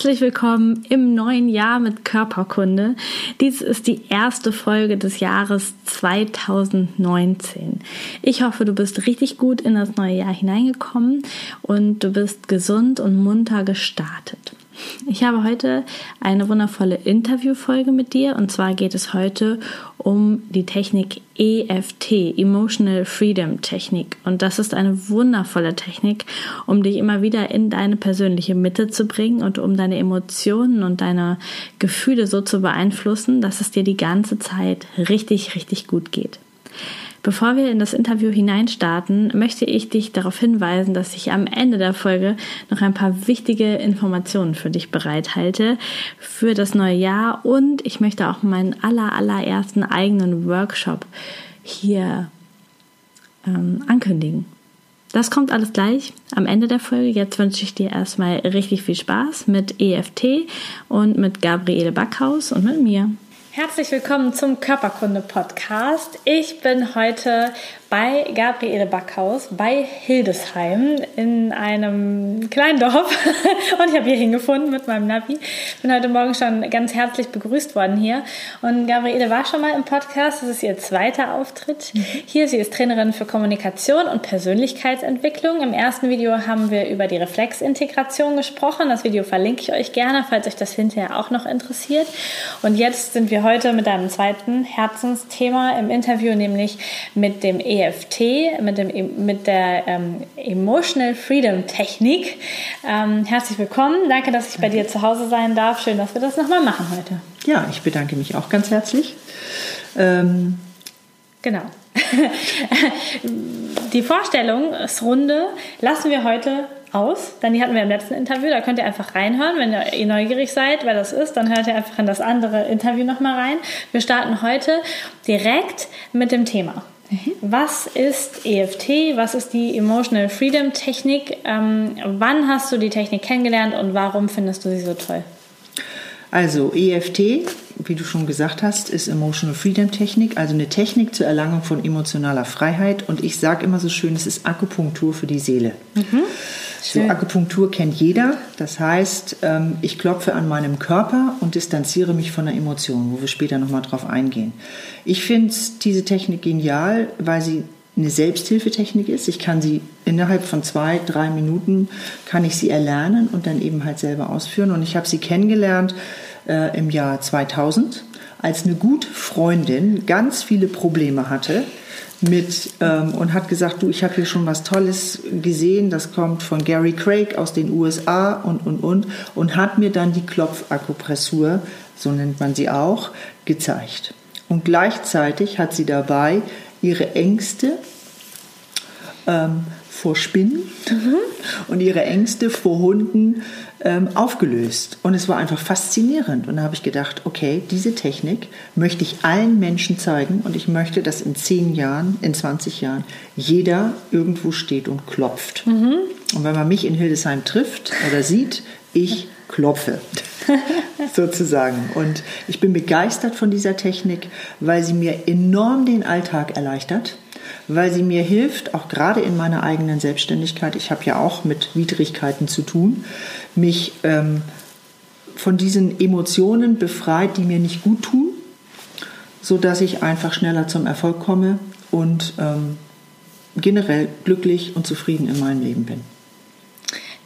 Herzlich willkommen im neuen Jahr mit Körperkunde. Dies ist die erste Folge des Jahres 2019. Ich hoffe, du bist richtig gut in das neue Jahr hineingekommen und du bist gesund und munter gestartet. Ich habe heute eine wundervolle Interviewfolge mit dir und zwar geht es heute um die Technik EFT, Emotional Freedom Technik. Und das ist eine wundervolle Technik, um dich immer wieder in deine persönliche Mitte zu bringen und um deine Emotionen und deine Gefühle so zu beeinflussen, dass es dir die ganze Zeit richtig, richtig gut geht. Bevor wir in das Interview hineinstarten, möchte ich dich darauf hinweisen, dass ich am Ende der Folge noch ein paar wichtige Informationen für dich bereithalte für das neue Jahr und ich möchte auch meinen aller, allerersten eigenen Workshop hier ähm, ankündigen. Das kommt alles gleich am Ende der Folge. Jetzt wünsche ich dir erstmal richtig viel Spaß mit EFT und mit Gabriele Backhaus und mit mir. Herzlich willkommen zum Körperkunde-Podcast. Ich bin heute bei Gabriele Backhaus bei Hildesheim in einem kleinen Dorf und ich habe hier hingefunden mit meinem Navi. Bin heute Morgen schon ganz herzlich begrüßt worden hier und Gabriele war schon mal im Podcast. Das ist ihr zweiter Auftritt mhm. hier. Sie ist Trainerin für Kommunikation und Persönlichkeitsentwicklung. Im ersten Video haben wir über die Reflexintegration gesprochen. Das Video verlinke ich euch gerne, falls euch das hinterher auch noch interessiert. Und jetzt sind wir heute mit einem zweiten Herzensthema im Interview, nämlich mit dem e EFT, mit, dem, mit der ähm, Emotional Freedom Technik. Ähm, herzlich willkommen. Danke, dass ich bei dir zu Hause sein darf. Schön, dass wir das nochmal machen heute. Ja, ich bedanke mich auch ganz herzlich. Ähm genau. die Vorstellungsrunde lassen wir heute aus, denn die hatten wir im letzten Interview. Da könnt ihr einfach reinhören, wenn ihr neugierig seid, wer das ist, dann hört ihr einfach in das andere Interview nochmal rein. Wir starten heute direkt mit dem Thema. Was ist EFT? Was ist die Emotional Freedom Technik? Ähm, wann hast du die Technik kennengelernt und warum findest du sie so toll? Also EFT, wie du schon gesagt hast, ist Emotional Freedom Technik, also eine Technik zur Erlangung von emotionaler Freiheit. Und ich sage immer so schön, es ist Akupunktur für die Seele. Mhm. So, Akupunktur kennt jeder. Das heißt, ähm, ich klopfe an meinem Körper und distanziere mich von der Emotion, wo wir später nochmal drauf eingehen. Ich finde diese Technik genial, weil sie eine Selbsthilfetechnik ist. Ich kann sie innerhalb von zwei, drei Minuten kann ich sie erlernen und dann eben halt selber ausführen. Und ich habe sie kennengelernt äh, im Jahr 2000, als eine gute Freundin ganz viele Probleme hatte mit ähm, und hat gesagt, du, ich habe hier schon was Tolles gesehen, das kommt von Gary Craig aus den USA und, und, und, und hat mir dann die Klopfakupressur, so nennt man sie auch, gezeigt. Und gleichzeitig hat sie dabei ihre Ängste ähm, vor Spinnen mhm. und ihre Ängste vor Hunden ähm, aufgelöst. Und es war einfach faszinierend. Und da habe ich gedacht, okay, diese Technik möchte ich allen Menschen zeigen und ich möchte, dass in zehn Jahren, in 20 Jahren jeder irgendwo steht und klopft. Mhm. Und wenn man mich in Hildesheim trifft oder sieht, ich klopfe. sozusagen. Und ich bin begeistert von dieser Technik, weil sie mir enorm den Alltag erleichtert weil sie mir hilft, auch gerade in meiner eigenen Selbstständigkeit, ich habe ja auch mit Widrigkeiten zu tun, mich ähm, von diesen Emotionen befreit, die mir nicht gut tun, sodass ich einfach schneller zum Erfolg komme und ähm, generell glücklich und zufrieden in meinem Leben bin.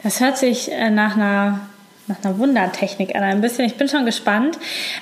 Das hört sich äh, nach einer nach einer Wundertechnik an ein bisschen. Ich bin schon gespannt.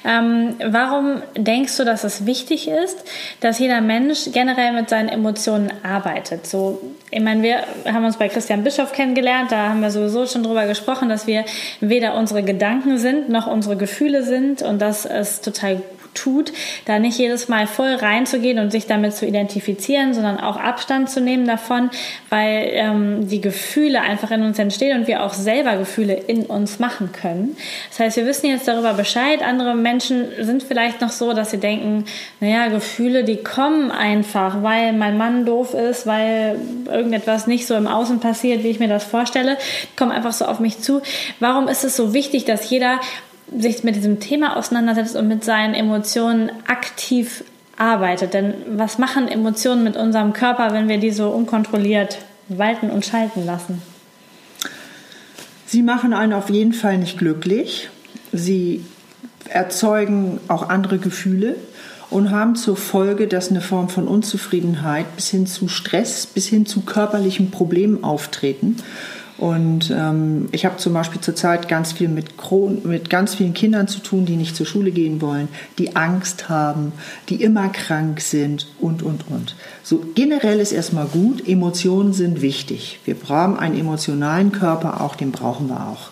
Ähm, warum denkst du, dass es wichtig ist, dass jeder Mensch generell mit seinen Emotionen arbeitet? So, ich meine, wir haben uns bei Christian Bischof kennengelernt, da haben wir sowieso schon drüber gesprochen, dass wir weder unsere Gedanken sind, noch unsere Gefühle sind und dass es total tut, da nicht jedes Mal voll reinzugehen und sich damit zu identifizieren, sondern auch Abstand zu nehmen davon, weil ähm, die Gefühle einfach in uns entstehen und wir auch selber Gefühle in uns machen können. Das heißt, wir wissen jetzt darüber Bescheid. Andere Menschen sind vielleicht noch so, dass sie denken, naja, Gefühle, die kommen einfach, weil mein Mann doof ist, weil irgendetwas nicht so im Außen passiert, wie ich mir das vorstelle, kommen einfach so auf mich zu. Warum ist es so wichtig, dass jeder sich mit diesem Thema auseinandersetzt und mit seinen Emotionen aktiv arbeitet. Denn was machen Emotionen mit unserem Körper, wenn wir die so unkontrolliert walten und schalten lassen? Sie machen einen auf jeden Fall nicht glücklich. Sie erzeugen auch andere Gefühle und haben zur Folge, dass eine Form von Unzufriedenheit bis hin zu Stress, bis hin zu körperlichen Problemen auftreten. Und ähm, ich habe zum Beispiel zurzeit ganz viel mit, Kron mit ganz vielen Kindern zu tun, die nicht zur Schule gehen wollen, die Angst haben, die immer krank sind und, und, und. So generell ist erstmal gut, Emotionen sind wichtig. Wir brauchen einen emotionalen Körper, auch den brauchen wir auch.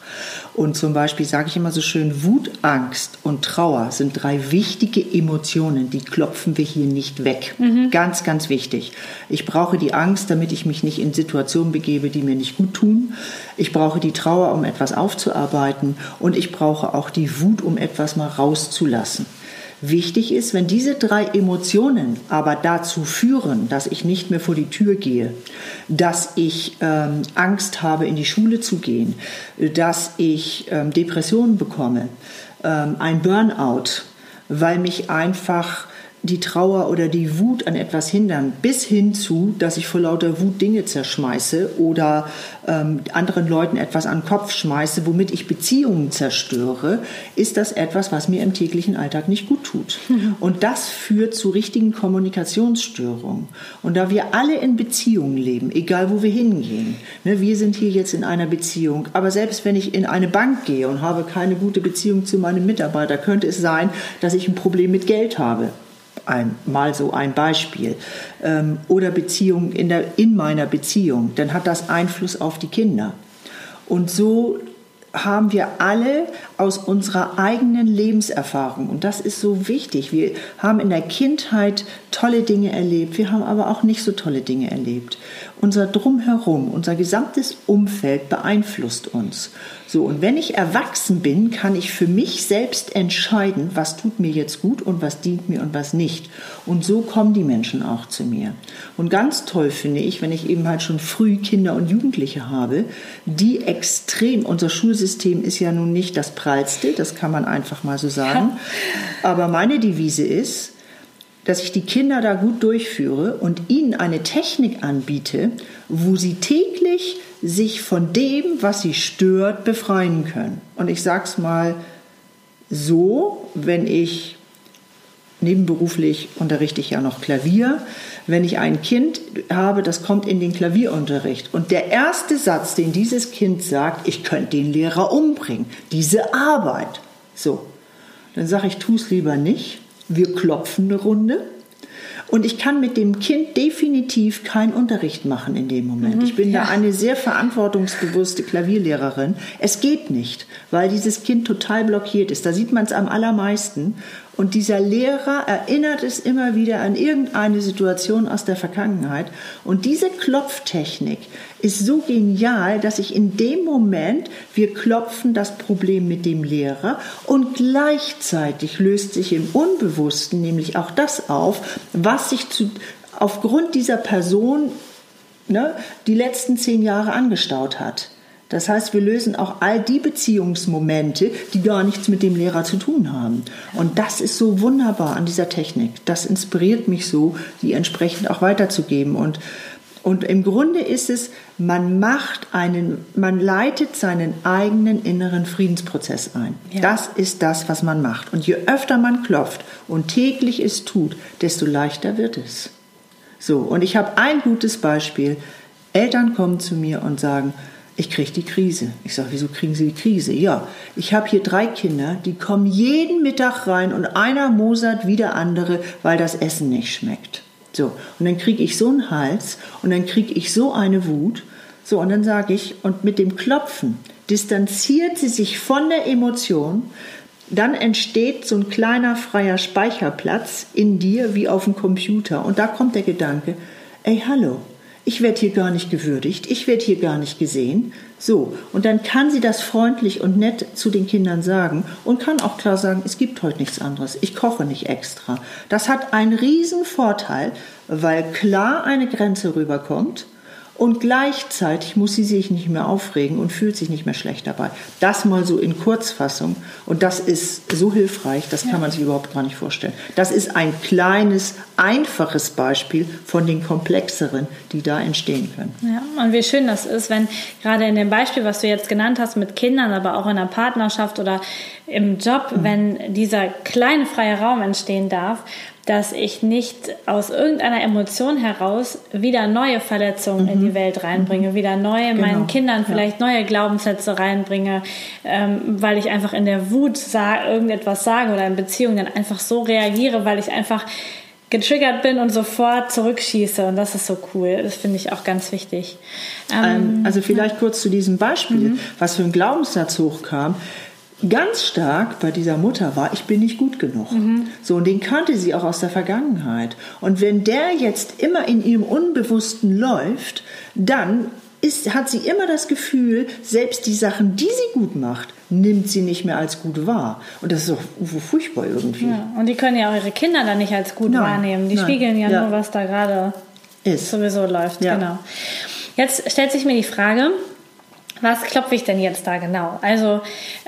Und zum Beispiel sage ich immer so schön, Wut, Angst und Trauer sind drei wichtige Emotionen, die klopfen wir hier nicht weg. Mhm. Ganz, ganz wichtig. Ich brauche die Angst, damit ich mich nicht in Situationen begebe, die mir nicht gut tun. Ich brauche die Trauer, um etwas aufzuarbeiten. Und ich brauche auch die Wut, um etwas mal rauszulassen. Wichtig ist, wenn diese drei Emotionen aber dazu führen, dass ich nicht mehr vor die Tür gehe, dass ich ähm, Angst habe, in die Schule zu gehen, dass ich ähm, Depressionen bekomme, ähm, ein Burnout, weil mich einfach die Trauer oder die Wut an etwas hindern, bis hin zu, dass ich vor lauter Wut Dinge zerschmeiße oder ähm, anderen Leuten etwas an den Kopf schmeiße, womit ich Beziehungen zerstöre, ist das etwas, was mir im täglichen Alltag nicht gut tut. Und das führt zu richtigen Kommunikationsstörungen. Und da wir alle in Beziehungen leben, egal wo wir hingehen, ne, wir sind hier jetzt in einer Beziehung, aber selbst wenn ich in eine Bank gehe und habe keine gute Beziehung zu meinem Mitarbeiter, könnte es sein, dass ich ein Problem mit Geld habe ein, mal so ein Beispiel, ähm, oder Beziehung in, in meiner Beziehung, dann hat das Einfluss auf die Kinder. Und so haben wir alle aus unserer eigenen Lebenserfahrung. Und das ist so wichtig. Wir haben in der Kindheit tolle Dinge erlebt, wir haben aber auch nicht so tolle Dinge erlebt. Unser Drumherum, unser gesamtes Umfeld beeinflusst uns. So, und wenn ich erwachsen bin, kann ich für mich selbst entscheiden, was tut mir jetzt gut und was dient mir und was nicht. Und so kommen die Menschen auch zu mir. Und ganz toll finde ich, wenn ich eben halt schon früh Kinder und Jugendliche habe, die extrem, unser Schulsystem ist ja nun nicht das prallste, das kann man einfach mal so sagen. Aber meine Devise ist, dass ich die Kinder da gut durchführe und ihnen eine Technik anbiete, wo sie täglich sich von dem, was sie stört, befreien können. Und ich sage es mal so, wenn ich nebenberuflich unterrichte ich ja noch Klavier, wenn ich ein Kind habe, das kommt in den Klavierunterricht und der erste Satz, den dieses Kind sagt, ich könnte den Lehrer umbringen, diese Arbeit. So, dann sage ich, tu es lieber nicht. Wir klopfen eine Runde und ich kann mit dem Kind definitiv keinen Unterricht machen in dem Moment. Mhm, ich bin ja. da eine sehr verantwortungsbewusste Klavierlehrerin. Es geht nicht, weil dieses Kind total blockiert ist. Da sieht man es am allermeisten. Und dieser Lehrer erinnert es immer wieder an irgendeine Situation aus der Vergangenheit. Und diese Klopftechnik ist so genial, dass ich in dem Moment, wir klopfen das Problem mit dem Lehrer und gleichzeitig löst sich im Unbewussten nämlich auch das auf, was sich zu, aufgrund dieser Person ne, die letzten zehn Jahre angestaut hat. Das heißt, wir lösen auch all die Beziehungsmomente, die gar nichts mit dem Lehrer zu tun haben. Und das ist so wunderbar an dieser Technik. Das inspiriert mich so, die entsprechend auch weiterzugeben. Und, und im Grunde ist es, man macht einen, man leitet seinen eigenen inneren Friedensprozess ein. Ja. Das ist das, was man macht. Und je öfter man klopft und täglich es tut, desto leichter wird es. So, und ich habe ein gutes Beispiel. Eltern kommen zu mir und sagen, ich kriege die Krise. Ich sage, wieso kriegen Sie die Krise? Ja, ich habe hier drei Kinder, die kommen jeden Mittag rein und einer mosert wie der andere, weil das Essen nicht schmeckt. So, und dann kriege ich so einen Hals und dann kriege ich so eine Wut. So, und dann sage ich, und mit dem Klopfen distanziert sie sich von der Emotion, dann entsteht so ein kleiner freier Speicherplatz in dir wie auf dem Computer. Und da kommt der Gedanke, ey, hallo, ich werde hier gar nicht gewürdigt, ich werde hier gar nicht gesehen. So, und dann kann sie das freundlich und nett zu den Kindern sagen und kann auch klar sagen, es gibt heute nichts anderes, ich koche nicht extra. Das hat einen riesen Vorteil, weil klar eine Grenze rüberkommt und gleichzeitig muss sie sich nicht mehr aufregen und fühlt sich nicht mehr schlecht dabei. Das mal so in Kurzfassung und das ist so hilfreich, das kann man sich überhaupt gar nicht vorstellen. Das ist ein kleines, einfaches Beispiel von den komplexeren, die da entstehen können. Ja, und wie schön das ist, wenn gerade in dem Beispiel, was du jetzt genannt hast mit Kindern, aber auch in der Partnerschaft oder im Job, mhm. wenn dieser kleine freie Raum entstehen darf dass ich nicht aus irgendeiner Emotion heraus wieder neue Verletzungen mhm. in die mhm. Welt reinbringe, mhm. wieder neue, genau. meinen Kindern vielleicht ja. neue Glaubenssätze reinbringe, ähm, weil ich einfach in der Wut sag, irgendetwas sage oder in Beziehungen dann einfach so reagiere, weil ich einfach getriggert bin und sofort zurückschieße. Und das ist so cool. Das finde ich auch ganz wichtig. Ähm, ähm also vielleicht kurz zu diesem Beispiel, mhm. was für ein Glaubenssatz hochkam ganz stark bei dieser Mutter war, ich bin nicht gut genug. Mhm. So, und den kannte sie auch aus der Vergangenheit. Und wenn der jetzt immer in ihrem Unbewussten läuft, dann ist, hat sie immer das Gefühl, selbst die Sachen, die sie gut macht, nimmt sie nicht mehr als gut wahr. Und das ist doch furchtbar irgendwie. Ja, und die können ja auch ihre Kinder dann nicht als gut nein, wahrnehmen. Die nein, spiegeln ja, ja, nur, was da gerade sowieso läuft. Genau. Jetzt stellt sich mir die Frage, was klopfe ich denn jetzt da genau? Also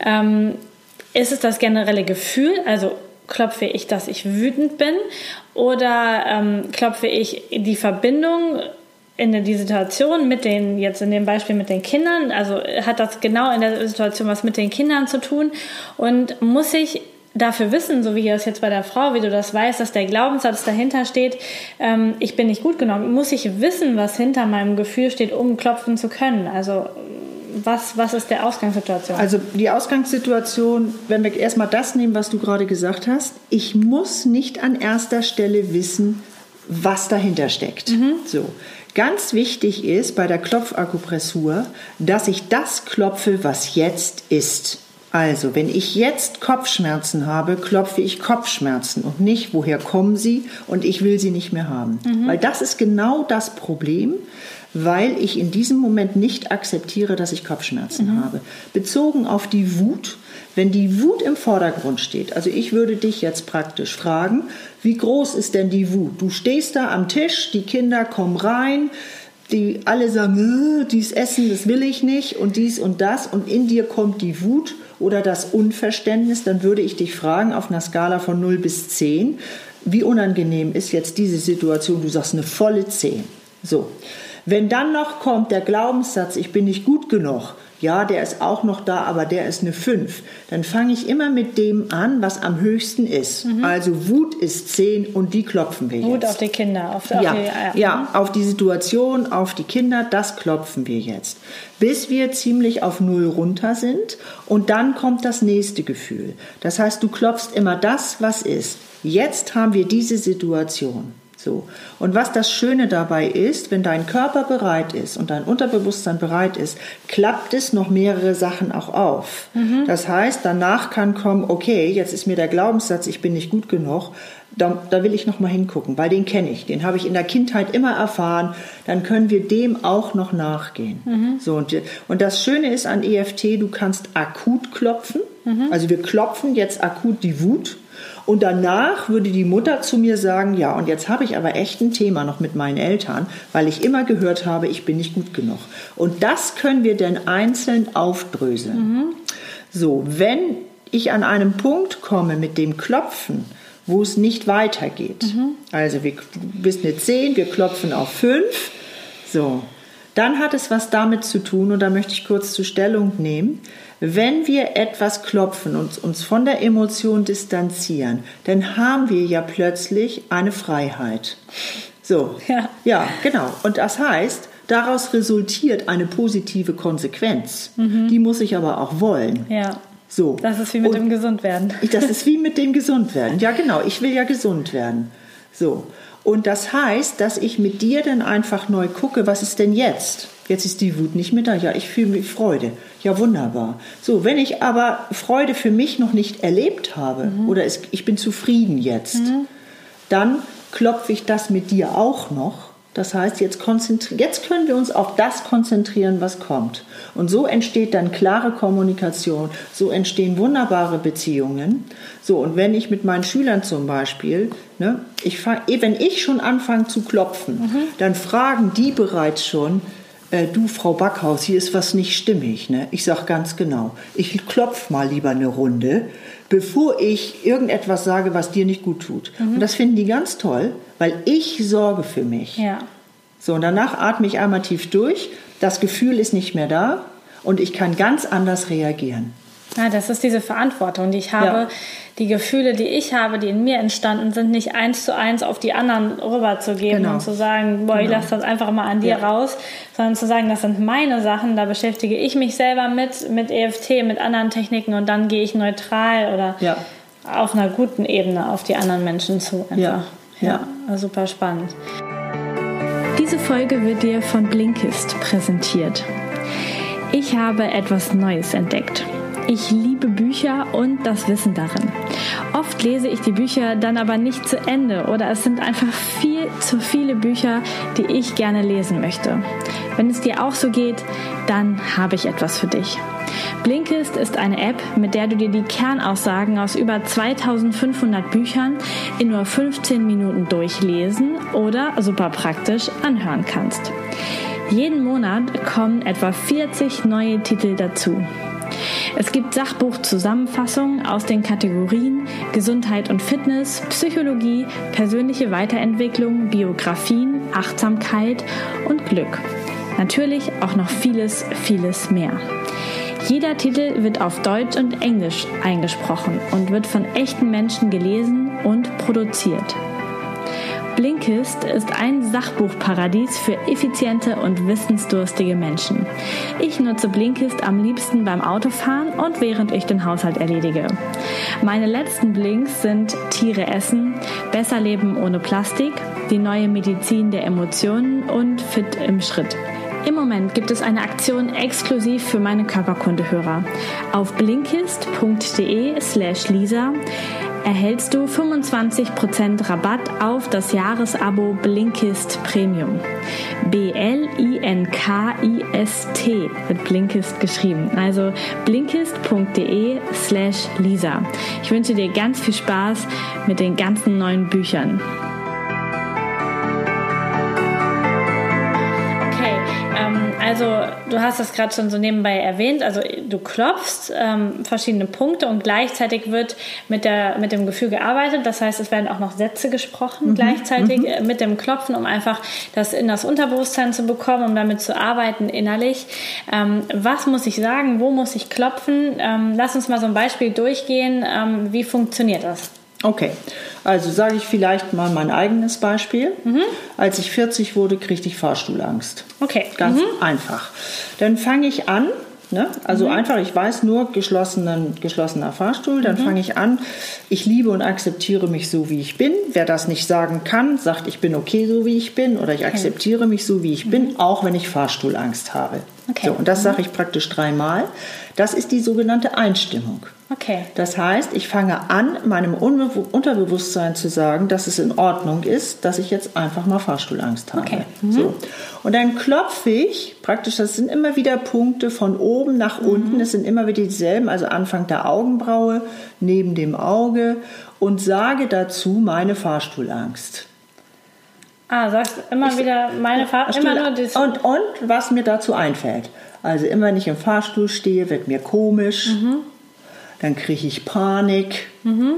ähm, ist es das generelle Gefühl, also klopfe ich, dass ich wütend bin oder ähm, klopfe ich die Verbindung in die Situation mit den, jetzt in dem Beispiel mit den Kindern, also hat das genau in der Situation was mit den Kindern zu tun und muss ich dafür wissen, so wie das jetzt bei der Frau, wie du das weißt, dass der Glaubenssatz dahinter steht, ähm, ich bin nicht gut genug, muss ich wissen, was hinter meinem Gefühl steht, um klopfen zu können. Also was, was ist der Ausgangssituation? Also die Ausgangssituation, wenn wir erstmal das nehmen, was du gerade gesagt hast, ich muss nicht an erster Stelle wissen, was dahinter steckt. Mhm. So. Ganz wichtig ist bei der Klopfakupressur, dass ich das klopfe, was jetzt ist. Also, wenn ich jetzt Kopfschmerzen habe, klopfe ich Kopfschmerzen und nicht, woher kommen sie und ich will sie nicht mehr haben. Mhm. Weil das ist genau das Problem, weil ich in diesem Moment nicht akzeptiere, dass ich Kopfschmerzen mhm. habe. Bezogen auf die Wut, wenn die Wut im Vordergrund steht, also ich würde dich jetzt praktisch fragen, wie groß ist denn die Wut? Du stehst da am Tisch, die Kinder kommen rein, die alle sagen, äh, dies Essen, das will ich nicht und dies und das und in dir kommt die Wut oder das Unverständnis, dann würde ich dich fragen auf einer Skala von 0 bis 10, wie unangenehm ist jetzt diese Situation? Du sagst eine volle 10. So. Wenn dann noch kommt der Glaubenssatz, ich bin nicht gut genug, ja, der ist auch noch da, aber der ist eine 5, dann fange ich immer mit dem an, was am höchsten ist. Mhm. Also Wut ist 10 und die klopfen wir jetzt. Wut auf die Kinder. Auf, ja, auf die, ja. ja, auf die Situation, auf die Kinder, das klopfen wir jetzt. Bis wir ziemlich auf Null runter sind und dann kommt das nächste Gefühl. Das heißt, du klopfst immer das, was ist. Jetzt haben wir diese Situation. So. Und was das Schöne dabei ist, wenn dein Körper bereit ist und dein Unterbewusstsein bereit ist, klappt es noch mehrere Sachen auch auf. Mhm. Das heißt, danach kann kommen, okay, jetzt ist mir der Glaubenssatz, ich bin nicht gut genug, da, da will ich noch mal hingucken, weil den kenne ich, den habe ich in der Kindheit immer erfahren. Dann können wir dem auch noch nachgehen. Mhm. So und, und das Schöne ist an EFT, du kannst akut klopfen. Mhm. Also wir klopfen jetzt akut die Wut und danach würde die Mutter zu mir sagen, ja, und jetzt habe ich aber echt ein Thema noch mit meinen Eltern, weil ich immer gehört habe, ich bin nicht gut genug. Und das können wir dann einzeln aufdröseln. Mhm. So, wenn ich an einem Punkt komme mit dem Klopfen, wo es nicht weitergeht, mhm. also wir, du bist eine 10, wir klopfen auf 5, so, dann hat es was damit zu tun, und da möchte ich kurz zur Stellung nehmen, wenn wir etwas klopfen und uns von der Emotion distanzieren, dann haben wir ja plötzlich eine Freiheit. So, ja, ja genau. Und das heißt, daraus resultiert eine positive Konsequenz. Mhm. Die muss ich aber auch wollen. Ja. So. Das ist wie mit und dem Gesundwerden. Das ist wie mit dem Gesundwerden. Ja, genau. Ich will ja gesund werden. So. Und das heißt, dass ich mit dir dann einfach neu gucke, was ist denn jetzt? Jetzt ist die Wut nicht mehr da. Ja, ich fühle mich Freude. Ja, wunderbar. So, wenn ich aber Freude für mich noch nicht erlebt habe mhm. oder es, ich bin zufrieden jetzt, mhm. dann klopfe ich das mit dir auch noch das heißt, jetzt, jetzt können wir uns auf das konzentrieren, was kommt. Und so entsteht dann klare Kommunikation, so entstehen wunderbare Beziehungen. So, und wenn ich mit meinen Schülern zum Beispiel, ne, ich fang, eh, wenn ich schon anfange zu klopfen, mhm. dann fragen die bereits schon, äh, du Frau Backhaus, hier ist was nicht stimmig. Ne? Ich sage ganz genau, ich klopfe mal lieber eine Runde, bevor ich irgendetwas sage, was dir nicht gut tut. Mhm. Und das finden die ganz toll, weil ich sorge für mich. Ja. So, und danach atme ich einmal tief durch. Das Gefühl ist nicht mehr da und ich kann ganz anders reagieren. Ja, das ist diese Verantwortung, die ich habe. Ja. Die Gefühle, die ich habe, die in mir entstanden sind, nicht eins zu eins auf die anderen rüberzugeben genau. und zu sagen, boah, genau. ich lasse das einfach mal an dir ja. raus, sondern zu sagen, das sind meine Sachen, da beschäftige ich mich selber mit, mit EFT, mit anderen Techniken und dann gehe ich neutral oder ja. auf einer guten Ebene auf die anderen Menschen zu. Einfach. Ja. Ja. ja, super spannend. Diese Folge wird dir von Blinkist präsentiert. Ich habe etwas Neues entdeckt. Ich liebe Bücher und das Wissen darin. Oft lese ich die Bücher dann aber nicht zu Ende oder es sind einfach viel zu viele Bücher, die ich gerne lesen möchte. Wenn es dir auch so geht, dann habe ich etwas für dich. Blinkist ist eine App, mit der du dir die Kernaussagen aus über 2500 Büchern in nur 15 Minuten durchlesen oder super praktisch anhören kannst. Jeden Monat kommen etwa 40 neue Titel dazu. Es gibt Sachbuchzusammenfassungen aus den Kategorien Gesundheit und Fitness, Psychologie, persönliche Weiterentwicklung, Biografien, Achtsamkeit und Glück. Natürlich auch noch vieles, vieles mehr. Jeder Titel wird auf Deutsch und Englisch eingesprochen und wird von echten Menschen gelesen und produziert. Blinkist ist ein Sachbuchparadies für effiziente und wissensdurstige Menschen. Ich nutze Blinkist am liebsten beim Autofahren und während ich den Haushalt erledige. Meine letzten Blinks sind Tiere essen, Besser leben ohne Plastik, die neue Medizin der Emotionen und Fit im Schritt. Im Moment gibt es eine Aktion exklusiv für meine Körperkundehörer. Auf blinkist.de slash lisa erhältst du 25% Rabatt auf das Jahresabo Blinkist Premium. B-L-I-N-K-I-S-T wird Blinkist geschrieben. Also blinkist.de slash Lisa. Ich wünsche dir ganz viel Spaß mit den ganzen neuen Büchern. Also du hast das gerade schon so nebenbei erwähnt. Also du klopfst ähm, verschiedene Punkte und gleichzeitig wird mit, der, mit dem Gefühl gearbeitet. Das heißt, es werden auch noch Sätze gesprochen mhm. gleichzeitig mhm. Äh, mit dem Klopfen, um einfach das in das Unterbewusstsein zu bekommen, um damit zu arbeiten innerlich. Ähm, was muss ich sagen? Wo muss ich klopfen? Ähm, lass uns mal so ein Beispiel durchgehen. Ähm, wie funktioniert das? Okay, also sage ich vielleicht mal mein eigenes Beispiel. Mhm. Als ich 40 wurde, kriegte ich Fahrstuhlangst. Okay. Ganz mhm. einfach. Dann fange ich an, ne? also mhm. einfach, ich weiß nur geschlossenen, geschlossener Fahrstuhl, dann mhm. fange ich an, ich liebe und akzeptiere mich so, wie ich bin. Wer das nicht sagen kann, sagt, ich bin okay so, wie ich bin oder ich akzeptiere mich so, wie ich bin, mhm. auch wenn ich Fahrstuhlangst habe. Okay. So, und das mhm. sage ich praktisch dreimal. Das ist die sogenannte Einstimmung. Okay. Das heißt, ich fange an, meinem Unterbewusstsein zu sagen, dass es in Ordnung ist, dass ich jetzt einfach mal Fahrstuhlangst habe. Okay. Mhm. So. Und dann klopfe ich praktisch, das sind immer wieder Punkte von oben nach mhm. unten, es sind immer wieder dieselben, also Anfang der Augenbraue, neben dem Auge und sage dazu meine Fahrstuhlangst. Ah, sagst immer ich, wieder meine Fahrstuhl. Immer nur das und, und was mir dazu einfällt. Also immer wenn ich im Fahrstuhl stehe, wird mir komisch. Mhm dann kriege ich Panik. Mhm.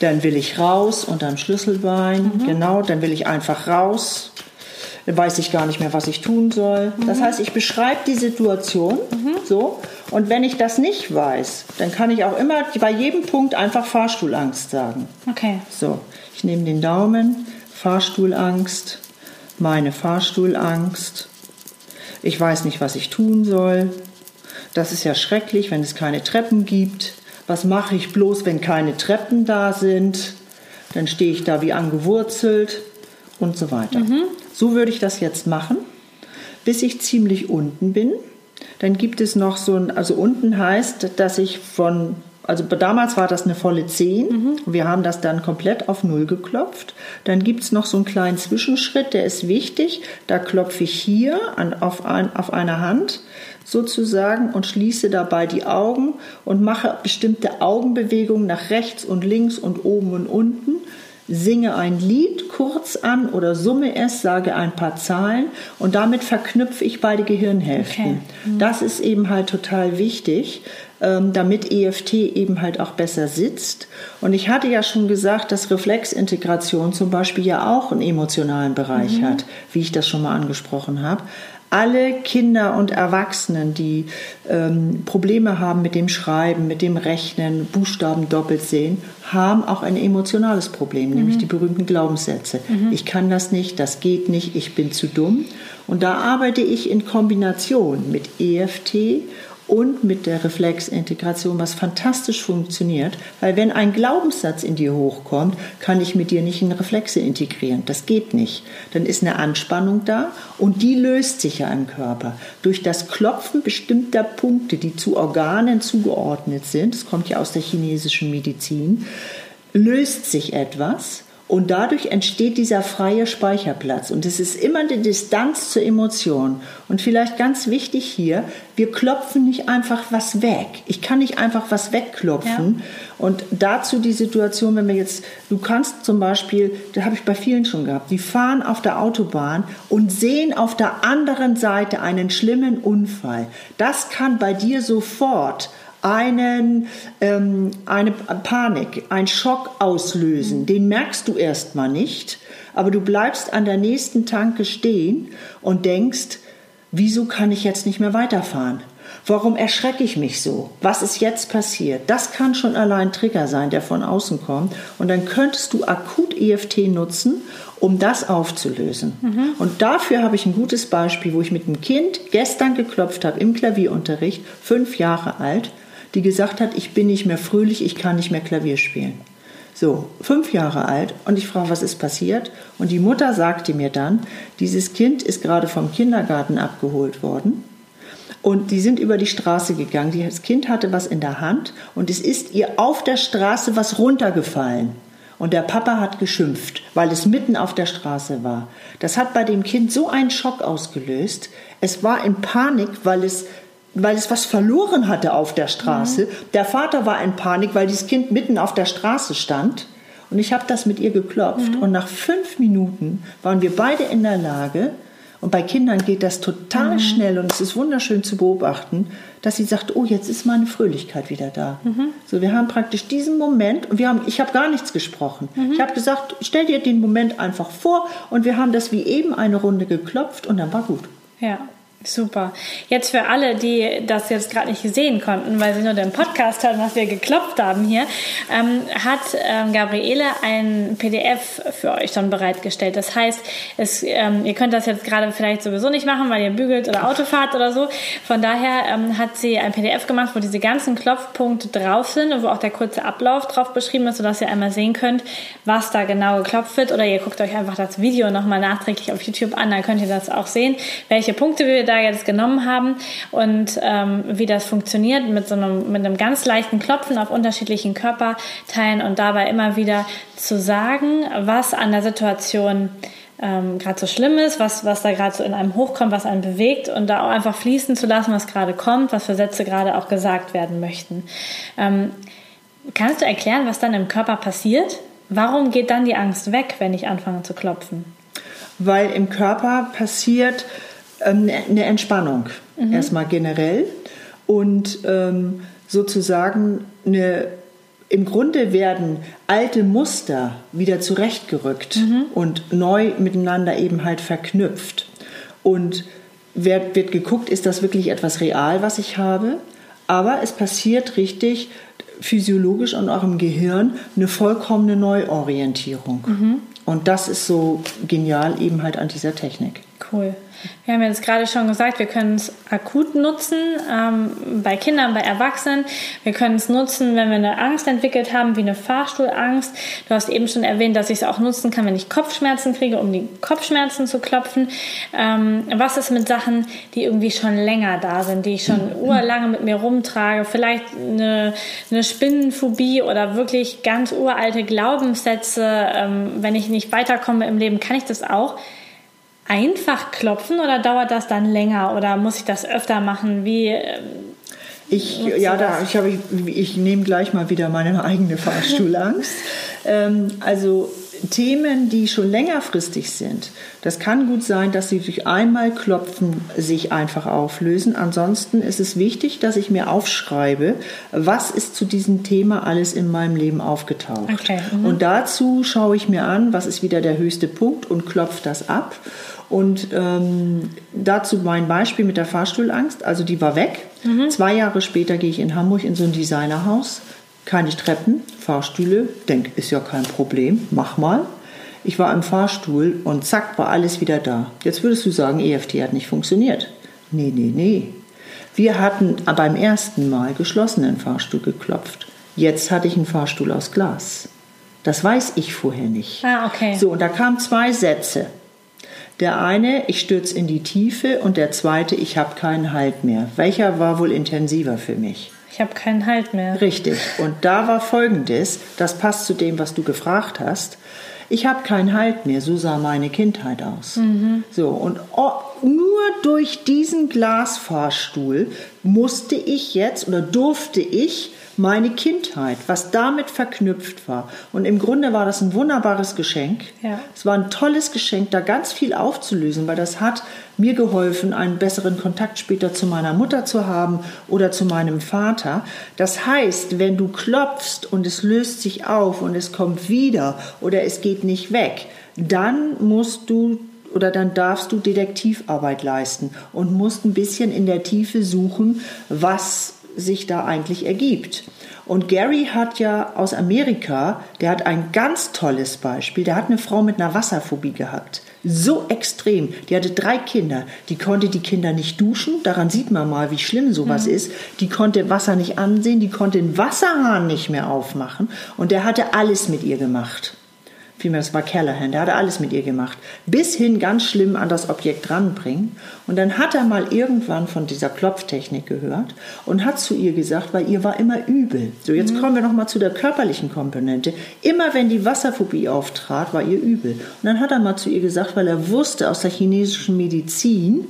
Dann will ich raus unterm Schlüsselbein. Mhm. Genau, dann will ich einfach raus. Dann weiß ich gar nicht mehr, was ich tun soll. Mhm. Das heißt, ich beschreibe die Situation mhm. so. Und wenn ich das nicht weiß, dann kann ich auch immer bei jedem Punkt einfach Fahrstuhlangst sagen. Okay. So, ich nehme den Daumen, Fahrstuhlangst, meine Fahrstuhlangst. Ich weiß nicht, was ich tun soll. Das ist ja schrecklich, wenn es keine Treppen gibt. Was mache ich bloß, wenn keine Treppen da sind? Dann stehe ich da wie angewurzelt. und so weiter. So würde ich das jetzt machen, bis ich ziemlich unten bin. Dann gibt es noch so ein, also unten heißt, dass ich von also damals war das eine volle 10. Mhm. Wir haben das dann komplett auf Null geklopft. Dann gibt es noch so einen kleinen Zwischenschritt, der ist wichtig. Da klopfe ich hier an, auf, ein, auf einer Hand sozusagen und schließe dabei die Augen und mache bestimmte Augenbewegungen nach rechts und links und oben und unten singe ein Lied kurz an oder summe es, sage ein paar Zahlen und damit verknüpfe ich beide Gehirnhälften. Okay. Mhm. Das ist eben halt total wichtig, ähm, damit EFT eben halt auch besser sitzt. Und ich hatte ja schon gesagt, dass Reflexintegration zum Beispiel ja auch einen emotionalen Bereich mhm. hat, wie ich das schon mal angesprochen habe alle Kinder und Erwachsenen, die ähm, Probleme haben mit dem Schreiben, mit dem Rechnen, Buchstaben doppelt sehen, haben auch ein emotionales Problem, mhm. nämlich die berühmten Glaubenssätze. Mhm. Ich kann das nicht, das geht nicht, ich bin zu dumm. Und da arbeite ich in Kombination mit EFT und mit der Reflexintegration, was fantastisch funktioniert, weil wenn ein Glaubenssatz in dir hochkommt, kann ich mit dir nicht in Reflexe integrieren. Das geht nicht. Dann ist eine Anspannung da und die löst sich ja im Körper. Durch das Klopfen bestimmter Punkte, die zu Organen zugeordnet sind, das kommt ja aus der chinesischen Medizin, löst sich etwas und dadurch entsteht dieser freie Speicherplatz. Und es ist immer die Distanz zur Emotion. Und vielleicht ganz wichtig hier, wir klopfen nicht einfach was weg. Ich kann nicht einfach was wegklopfen. Ja. Und dazu die Situation, wenn wir jetzt, du kannst zum Beispiel, das habe ich bei vielen schon gehabt, die fahren auf der Autobahn und sehen auf der anderen Seite einen schlimmen Unfall. Das kann bei dir sofort einen, ähm, eine Panik, einen Schock auslösen. Den merkst du erstmal nicht, aber du bleibst an der nächsten Tanke stehen und denkst, wieso kann ich jetzt nicht mehr weiterfahren? Warum erschrecke ich mich so? Was ist jetzt passiert? Das kann schon allein Trigger sein, der von außen kommt. Und dann könntest du akut EFT nutzen, um das aufzulösen. Mhm. Und dafür habe ich ein gutes Beispiel, wo ich mit einem Kind gestern geklopft habe im Klavierunterricht, fünf Jahre alt die gesagt hat, ich bin nicht mehr fröhlich, ich kann nicht mehr Klavier spielen. So, fünf Jahre alt und ich frage, was ist passiert? Und die Mutter sagte mir dann, dieses Kind ist gerade vom Kindergarten abgeholt worden und die sind über die Straße gegangen. Das Kind hatte was in der Hand und es ist ihr auf der Straße was runtergefallen. Und der Papa hat geschimpft, weil es mitten auf der Straße war. Das hat bei dem Kind so einen Schock ausgelöst. Es war in Panik, weil es weil es was verloren hatte auf der Straße. Mhm. Der Vater war in Panik, weil dieses Kind mitten auf der Straße stand. Und ich habe das mit ihr geklopft. Mhm. Und nach fünf Minuten waren wir beide in der Lage, und bei Kindern geht das total mhm. schnell und es ist wunderschön zu beobachten, dass sie sagt, oh, jetzt ist meine Fröhlichkeit wieder da. Mhm. So, wir haben praktisch diesen Moment und wir haben, ich habe gar nichts gesprochen. Mhm. Ich habe gesagt, stell dir den Moment einfach vor und wir haben das wie eben eine Runde geklopft und dann war gut. Ja. Super. Jetzt für alle, die das jetzt gerade nicht sehen konnten, weil sie nur den Podcast hören, was wir geklopft haben hier, ähm, hat ähm, Gabriele ein PDF für euch schon bereitgestellt. Das heißt, es, ähm, ihr könnt das jetzt gerade vielleicht sowieso nicht machen, weil ihr bügelt oder Auto fahrt oder so. Von daher ähm, hat sie ein PDF gemacht, wo diese ganzen Klopfpunkte drauf sind und wo auch der kurze Ablauf drauf beschrieben ist, sodass ihr einmal sehen könnt, was da genau geklopft wird. Oder ihr guckt euch einfach das Video nochmal nachträglich auf YouTube an, dann könnt ihr das auch sehen, welche Punkte wir da jetzt genommen haben und ähm, wie das funktioniert mit so einem, mit einem ganz leichten Klopfen auf unterschiedlichen Körperteilen und dabei immer wieder zu sagen, was an der Situation ähm, gerade so schlimm ist, was, was da gerade so in einem hochkommt, was einen bewegt und da auch einfach fließen zu lassen, was gerade kommt, was für Sätze gerade auch gesagt werden möchten. Ähm, kannst du erklären, was dann im Körper passiert? Warum geht dann die Angst weg, wenn ich anfange zu klopfen? Weil im Körper passiert eine Entspannung mhm. erstmal generell und ähm, sozusagen eine im Grunde werden alte Muster wieder zurechtgerückt mhm. und neu miteinander eben halt verknüpft. Und wird, wird geguckt, ist das wirklich etwas real, was ich habe? Aber es passiert richtig physiologisch und auch im Gehirn eine vollkommene Neuorientierung. Mhm. Und das ist so genial eben halt an dieser Technik. Cool. Wir haben jetzt gerade schon gesagt, wir können es akut nutzen, ähm, bei Kindern, bei Erwachsenen. Wir können es nutzen, wenn wir eine Angst entwickelt haben, wie eine Fahrstuhlangst. Du hast eben schon erwähnt, dass ich es auch nutzen kann, wenn ich Kopfschmerzen kriege, um die Kopfschmerzen zu klopfen. Ähm, was ist mit Sachen, die irgendwie schon länger da sind, die ich schon urlange mit mir rumtrage? Vielleicht eine, eine Spinnenphobie oder wirklich ganz uralte Glaubenssätze. Ähm, wenn ich nicht weiterkomme im Leben, kann ich das auch einfach klopfen oder dauert das dann länger oder muss ich das öfter machen? Wie ähm, ich, ja, da, ich, habe, ich, ich nehme gleich mal wieder meine eigene Fahrstuhlangst. ähm, also Themen, die schon längerfristig sind, das kann gut sein, dass sie durch einmal Klopfen sich einfach auflösen. Ansonsten ist es wichtig, dass ich mir aufschreibe, was ist zu diesem Thema alles in meinem Leben aufgetaucht. Okay. Mhm. Und dazu schaue ich mir an, was ist wieder der höchste Punkt und klopfe das ab. Und ähm, dazu mein Beispiel mit der Fahrstuhlangst. Also die war weg. Mhm. Zwei Jahre später gehe ich in Hamburg in so ein Designerhaus. Keine Treppen, Fahrstühle. Denk, ist ja kein Problem, mach mal. Ich war im Fahrstuhl und zack, war alles wieder da. Jetzt würdest du sagen, EFT hat nicht funktioniert. Nee, nee, nee. Wir hatten beim ersten Mal geschlossenen Fahrstuhl geklopft. Jetzt hatte ich einen Fahrstuhl aus Glas. Das weiß ich vorher nicht. Ah, okay. So, und da kamen zwei Sätze. Der eine, ich stürze in die Tiefe und der zweite, ich habe keinen Halt mehr. Welcher war wohl intensiver für mich? Ich habe keinen Halt mehr. Richtig. Und da war Folgendes, das passt zu dem, was du gefragt hast. Ich habe keinen Halt mehr, so sah meine Kindheit aus. Mhm. So, und oh, nur durch diesen Glasfahrstuhl musste ich jetzt oder durfte ich meine Kindheit, was damit verknüpft war. Und im Grunde war das ein wunderbares Geschenk. Ja. Es war ein tolles Geschenk, da ganz viel aufzulösen, weil das hat mir geholfen, einen besseren Kontakt später zu meiner Mutter zu haben oder zu meinem Vater. Das heißt, wenn du klopfst und es löst sich auf und es kommt wieder oder es geht nicht weg, dann musst du oder dann darfst du Detektivarbeit leisten und musst ein bisschen in der Tiefe suchen, was sich da eigentlich ergibt. Und Gary hat ja aus Amerika, der hat ein ganz tolles Beispiel. Der hat eine Frau mit einer Wasserphobie gehabt. So extrem. Die hatte drei Kinder. Die konnte die Kinder nicht duschen. Daran sieht man mal, wie schlimm sowas mhm. ist. Die konnte Wasser nicht ansehen. Die konnte den Wasserhahn nicht mehr aufmachen. Und der hatte alles mit ihr gemacht vielmehr es war Callahan, der hatte alles mit ihr gemacht, bis hin ganz schlimm an das Objekt ranbringen. Und dann hat er mal irgendwann von dieser Klopftechnik gehört und hat zu ihr gesagt, weil ihr war immer übel. So, jetzt mhm. kommen wir nochmal zu der körperlichen Komponente. Immer wenn die Wasserphobie auftrat, war ihr übel. Und dann hat er mal zu ihr gesagt, weil er wusste aus der chinesischen Medizin,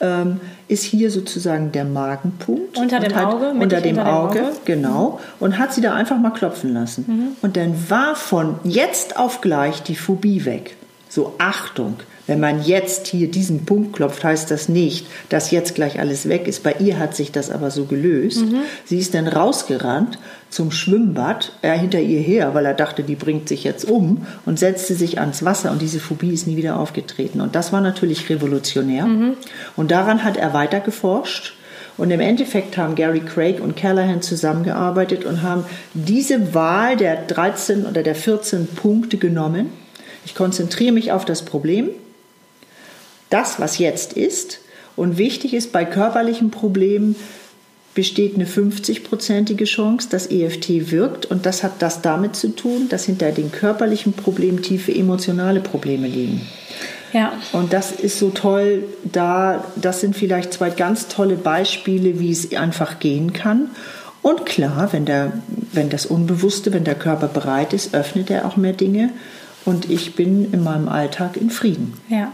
ähm, ist hier sozusagen der Magenpunkt. Unter dem hat, Auge? Unter dem, unter Auge, Auge, genau. Und hat sie da einfach mal klopfen lassen. Mhm. Und dann war von jetzt auf gleich die Phobie weg. So Achtung, wenn man jetzt hier diesen Punkt klopft, heißt das nicht, dass jetzt gleich alles weg ist. Bei ihr hat sich das aber so gelöst. Mhm. Sie ist dann rausgerannt zum Schwimmbad, er hinter ihr her, weil er dachte, die bringt sich jetzt um und setzte sich ans Wasser und diese Phobie ist nie wieder aufgetreten. Und das war natürlich revolutionär. Mhm. Und daran hat er weiter geforscht. Und im Endeffekt haben Gary Craig und Callahan zusammengearbeitet und haben diese Wahl der 13 oder der 14 Punkte genommen. Ich konzentriere mich auf das Problem das, was jetzt ist. Und wichtig ist, bei körperlichen Problemen besteht eine 50-prozentige Chance, dass EFT wirkt. Und das hat das damit zu tun, dass hinter den körperlichen Problemen tiefe emotionale Probleme liegen. Ja. Und das ist so toll, da, das sind vielleicht zwei ganz tolle Beispiele, wie es einfach gehen kann. Und klar, wenn, der, wenn das Unbewusste, wenn der Körper bereit ist, öffnet er auch mehr Dinge. Und ich bin in meinem Alltag in Frieden. Ja.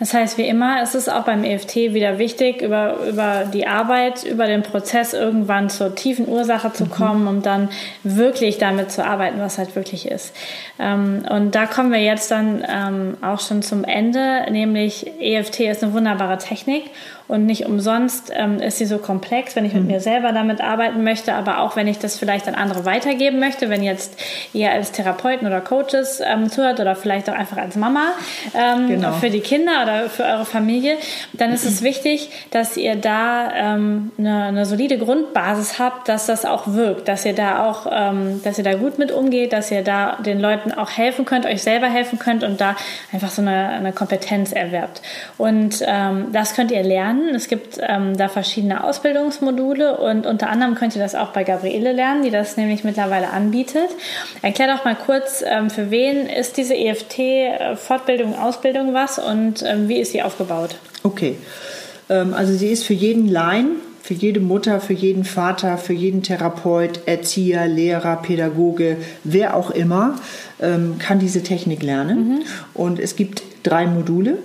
Das heißt, wie immer ist es auch beim EFT wieder wichtig, über, über die Arbeit, über den Prozess irgendwann zur tiefen Ursache zu mhm. kommen, um dann wirklich damit zu arbeiten, was halt wirklich ist. Ähm, und da kommen wir jetzt dann ähm, auch schon zum Ende, nämlich EFT ist eine wunderbare Technik Und nicht umsonst ähm, ist sie so komplex, wenn ich mit mhm. mir selber damit arbeiten möchte, aber auch wenn ich das vielleicht an andere weitergeben möchte, wenn jetzt ihr als Therapeuten oder Coaches ähm, zuhört oder vielleicht auch einfach als Mama ähm, genau. für die Kinder oder für eure Familie, dann ist es wichtig, dass ihr da ähm, eine, eine, solide Grundbasis habt, dass das auch wirkt, dass ihr da auch, ähm, dass ihr da gut mit umgeht, dass ihr da den Leuten auch helfen könnt, euch selber helfen könnt und da einfach so eine, eine Kompetenz erwerbt. Und ähm, das könnt ihr lernen. Es gibt ähm, da verschiedene Ausbildungsmodule und unter anderem könnt ihr das auch bei Gabriele lernen, die das nämlich mittlerweile anbietet. Erklär doch mal kurz, ähm, für wen ist diese EFT-Fortbildung, Ausbildung was und ähm, wie ist sie aufgebaut? Okay, ähm, also sie ist für jeden Laien für jede Mutter, für jeden Vater, für jeden Therapeut, Erzieher, Lehrer, Pädagoge, wer auch immer, ähm, kann diese Technik lernen. Mhm. Und es gibt drei Module.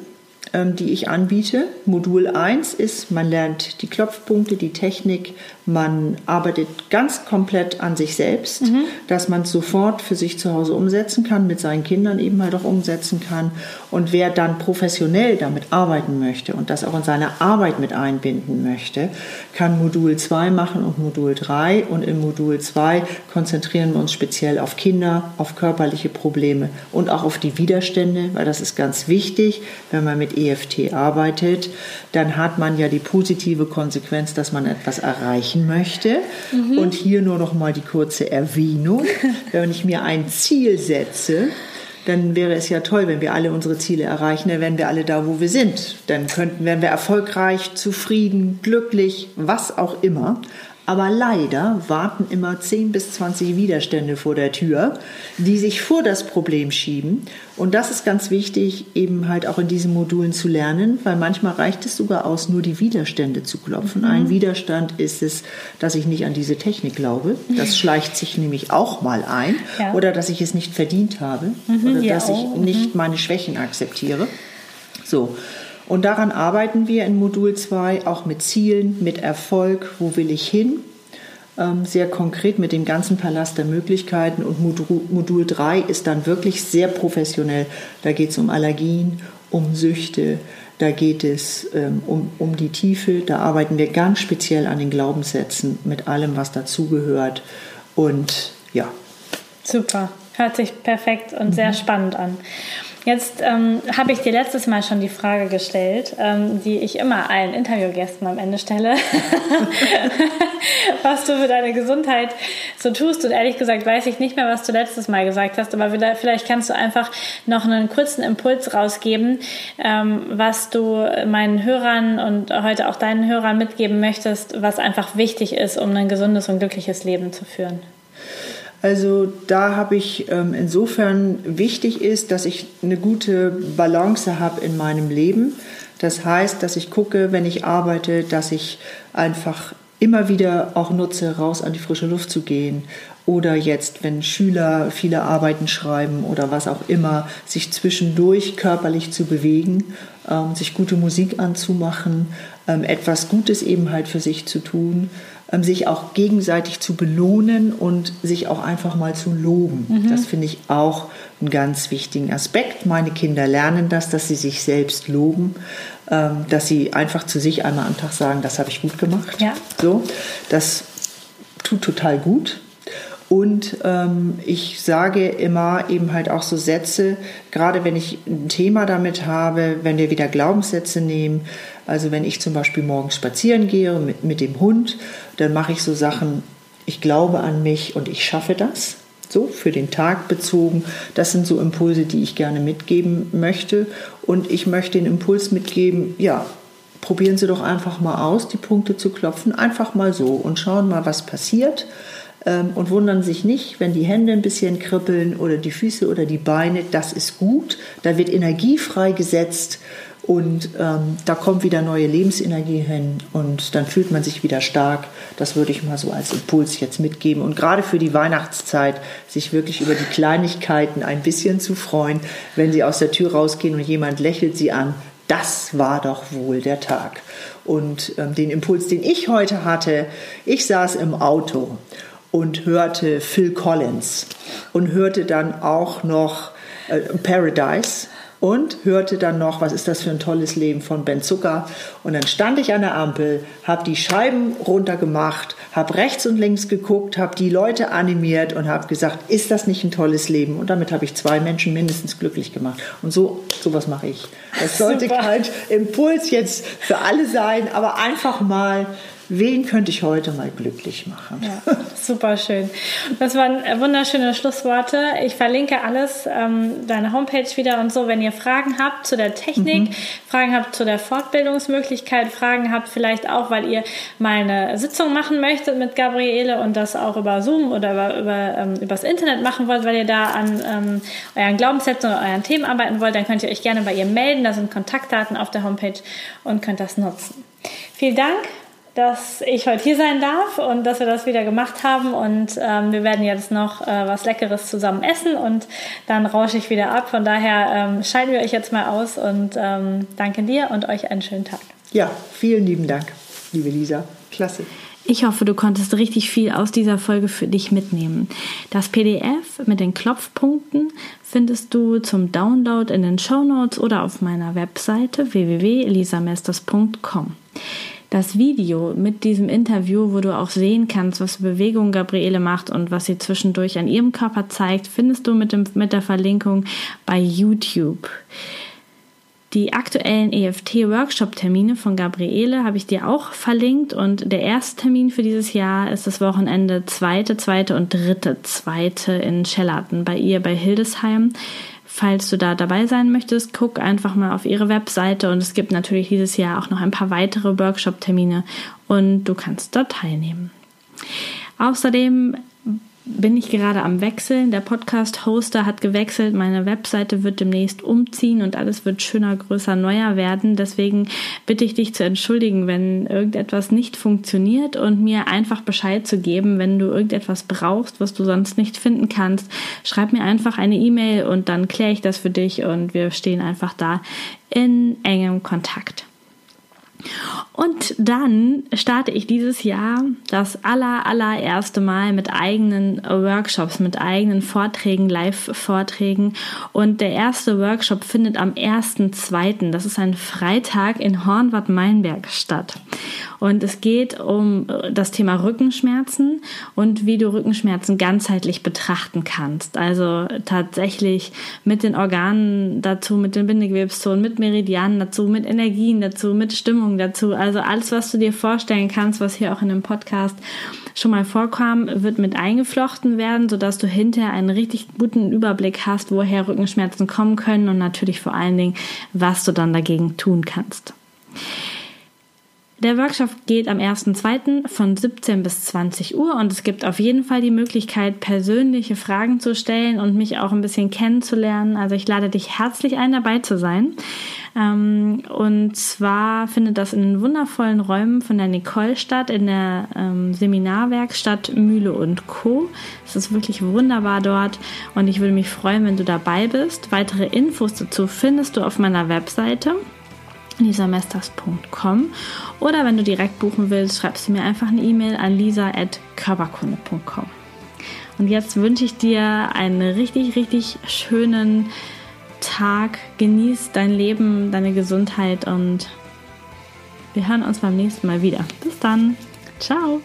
Ähm, die ich anbiete. Modul 1 ist, man lernt die Klopfpunkte, die Technik, man arbeitet ganz komplett an sich selbst, mhm. dass man es sofort für sich zu Hause umsetzen kann, mit seinen Kindern eben halt auch umsetzen kann. Und wer dann professionell damit arbeiten möchte und das auch in seine Arbeit mit einbinden möchte, kann Modul 2 machen und Modul 3. Und im Modul 2 konzentrieren wir uns speziell auf Kinder, auf körperliche Probleme und auch auf die Widerstände, weil das ist ganz wichtig, wenn man mit EFT arbeitet, dann hat man ja die positive Konsequenz, dass man etwas erreichen möchte. Mhm. Und hier nur noch mal die kurze Erwähnung. wenn ich mir ein Ziel setze, dann wäre es ja toll, wenn wir alle unsere Ziele erreichen, dann wären wir alle da, wo wir sind. Dann könnten, wären wir erfolgreich, zufrieden, glücklich, was auch immer. Aber leider warten immer 10 bis 20 Widerstände vor der Tür, die sich vor das Problem schieben. Und das ist ganz wichtig, eben halt auch in diesen Modulen zu lernen, weil manchmal reicht es sogar aus, nur die Widerstände zu klopfen. Mhm. Ein Widerstand ist es, dass ich nicht an diese Technik glaube. Das schleicht sich nämlich auch mal ein. Ja. Oder dass ich es nicht verdient habe. Mhm, oder dass ich mhm. nicht meine Schwächen akzeptiere. So. Und daran arbeiten wir in Modul 2 auch mit Zielen, mit Erfolg, wo will ich hin, ähm, sehr konkret mit dem ganzen Palast der Möglichkeiten. Und Modul 3 ist dann wirklich sehr professionell. Da geht es um Allergien, um Süchte, da geht es ähm, um, um die Tiefe. Da arbeiten wir ganz speziell an den Glaubenssätzen mit allem, was dazugehört. Und ja. Super, hört sich perfekt und mhm. sehr spannend an. Jetzt ähm, habe ich dir letztes Mal schon die Frage gestellt, ähm, die ich immer allen Interviewgästen am Ende stelle, was du für deine Gesundheit so tust. Und ehrlich gesagt weiß ich nicht mehr, was du letztes Mal gesagt hast, aber vielleicht kannst du einfach noch einen kurzen Impuls rausgeben, ähm, was du meinen Hörern und heute auch deinen Hörern mitgeben möchtest, was einfach wichtig ist, um ein gesundes und glückliches Leben zu führen. Also da habe ich ähm, insofern wichtig ist, dass ich eine gute Balance habe in meinem Leben. Das heißt, dass ich gucke, wenn ich arbeite, dass ich einfach immer wieder auch nutze, raus an die frische Luft zu gehen. Oder jetzt, wenn Schüler viele Arbeiten schreiben oder was auch immer, sich zwischendurch körperlich zu bewegen, ähm, sich gute Musik anzumachen, ähm, etwas Gutes eben halt für sich zu tun sich auch gegenseitig zu belohnen und sich auch einfach mal zu loben. Mhm. Das finde ich auch einen ganz wichtigen Aspekt. Meine Kinder lernen das, dass sie sich selbst loben, ähm, dass sie einfach zu sich einmal am Tag sagen, das habe ich gut gemacht. Ja. So, das tut total gut. Und ähm, ich sage immer eben halt auch so Sätze, gerade wenn ich ein Thema damit habe, wenn wir wieder Glaubenssätze nehmen, also wenn ich zum Beispiel morgens spazieren gehe mit, mit dem Hund, dann mache ich so Sachen, ich glaube an mich und ich schaffe das. So, für den Tag bezogen. Das sind so Impulse, die ich gerne mitgeben möchte. Und ich möchte den Impuls mitgeben, ja, probieren Sie doch einfach mal aus, die Punkte zu klopfen. Einfach mal so und schauen mal, was passiert. Ähm, und wundern sich nicht, wenn die Hände ein bisschen kribbeln oder die Füße oder die Beine. Das ist gut. Da wird Energie freigesetzt und ähm, da kommt wieder neue Lebensenergie hin und dann fühlt man sich wieder stark. Das würde ich mal so als Impuls jetzt mitgeben. Und gerade für die Weihnachtszeit, sich wirklich über die Kleinigkeiten ein bisschen zu freuen, wenn sie aus der Tür rausgehen und jemand lächelt sie an. Das war doch wohl der Tag. Und ähm, den Impuls, den ich heute hatte, ich saß im Auto und hörte Phil Collins und hörte dann auch noch äh, Paradise und hörte dann noch, was ist das für ein tolles Leben von Ben Zucker. Und dann stand ich an der Ampel, habe die Scheiben runtergemacht, habe rechts und links geguckt, habe die Leute animiert und habe gesagt, ist das nicht ein tolles Leben? Und damit habe ich zwei Menschen mindestens glücklich gemacht. Und so sowas mache ich. Das sollte kein Impuls jetzt für alle sein, aber einfach mal wen könnte ich heute mal glücklich machen? Ja, super schön. Das waren wunderschöne Schlussworte. Ich verlinke alles, ähm, deine Homepage wieder und so. Wenn ihr Fragen habt zu der Technik, mhm. Fragen habt zu der Fortbildungsmöglichkeit, Fragen habt vielleicht auch, weil ihr mal eine Sitzung machen möchtet mit Gabriele und das auch über Zoom oder über, über ähm, übers Internet machen wollt, weil ihr da an ähm, euren Glaubenssätzen oder euren Themen arbeiten wollt, dann könnt ihr euch gerne bei ihr melden. Da sind Kontaktdaten auf der Homepage und könnt das nutzen. Vielen Dank dass ich heute hier sein darf und dass wir das wieder gemacht haben. Und ähm, wir werden jetzt noch äh, was Leckeres zusammen essen und dann rausche ich wieder ab. Von daher ähm, schalten wir euch jetzt mal aus und ähm, danke dir und euch einen schönen Tag. Ja, vielen lieben Dank, liebe Lisa. Klasse. Ich hoffe, du konntest richtig viel aus dieser Folge für dich mitnehmen. Das PDF mit den Klopfpunkten findest du zum Download in den Show Notes oder auf meiner Webseite www.elisamesters.com das Video mit diesem Interview, wo du auch sehen kannst, was für Bewegungen Gabriele macht und was sie zwischendurch an ihrem Körper zeigt, findest du mit, dem, mit der Verlinkung bei YouTube. Die aktuellen EFT-Workshop-Termine von Gabriele habe ich dir auch verlinkt und der erste Termin für dieses Jahr ist das Wochenende zweite, zweite und dritte, zweite in Schellerten bei ihr bei Hildesheim. Falls du da dabei sein möchtest, guck einfach mal auf ihre Webseite und es gibt natürlich dieses Jahr auch noch ein paar weitere Workshop-Termine und du kannst dort teilnehmen. Außerdem bin ich gerade am Wechseln. Der Podcast-Hoster hat gewechselt. Meine Webseite wird demnächst umziehen und alles wird schöner, größer, neuer werden. Deswegen bitte ich dich zu entschuldigen, wenn irgendetwas nicht funktioniert und mir einfach Bescheid zu geben, wenn du irgendetwas brauchst, was du sonst nicht finden kannst. Schreib mir einfach eine E-Mail und dann kläre ich das für dich und wir stehen einfach da in engem Kontakt. Und dann starte ich dieses Jahr das aller, allererste Mal mit eigenen Workshops, mit eigenen Vorträgen, Live-Vorträgen. Und der erste Workshop findet am 1.2., das ist ein Freitag in Hornbad-Meinberg statt. Und es geht um das Thema Rückenschmerzen und wie du Rückenschmerzen ganzheitlich betrachten kannst. Also tatsächlich mit den Organen dazu, mit den Bindegewebszonen, mit Meridianen dazu, mit Energien dazu, mit Stimmung dazu. Also alles, was du dir vorstellen kannst, was hier auch in dem Podcast schon mal vorkam, wird mit eingeflochten werden, sodass du hinterher einen richtig guten Überblick hast, woher Rückenschmerzen kommen können und natürlich vor allen Dingen, was du dann dagegen tun kannst. Der Workshop geht am 1.2. von 17 bis 20 Uhr und es gibt auf jeden Fall die Möglichkeit, persönliche Fragen zu stellen und mich auch ein bisschen kennenzulernen. Also ich lade dich herzlich ein, dabei zu sein. Ähm, und zwar findet das in den wundervollen Räumen von der Nicole statt, in der ähm, Seminarwerkstatt Mühle und Co. Es ist wirklich wunderbar dort und ich würde mich freuen, wenn du dabei bist. Weitere Infos dazu findest du auf meiner Webseite lisamesters.com oder wenn du direkt buchen willst, schreibst du mir einfach eine E-Mail an lisa.körperkunde.com. Und jetzt wünsche ich dir einen richtig, richtig schönen Tag. Genieß dein Leben, deine Gesundheit und wir hören uns beim nächsten Mal wieder. Bis dann. Ciao.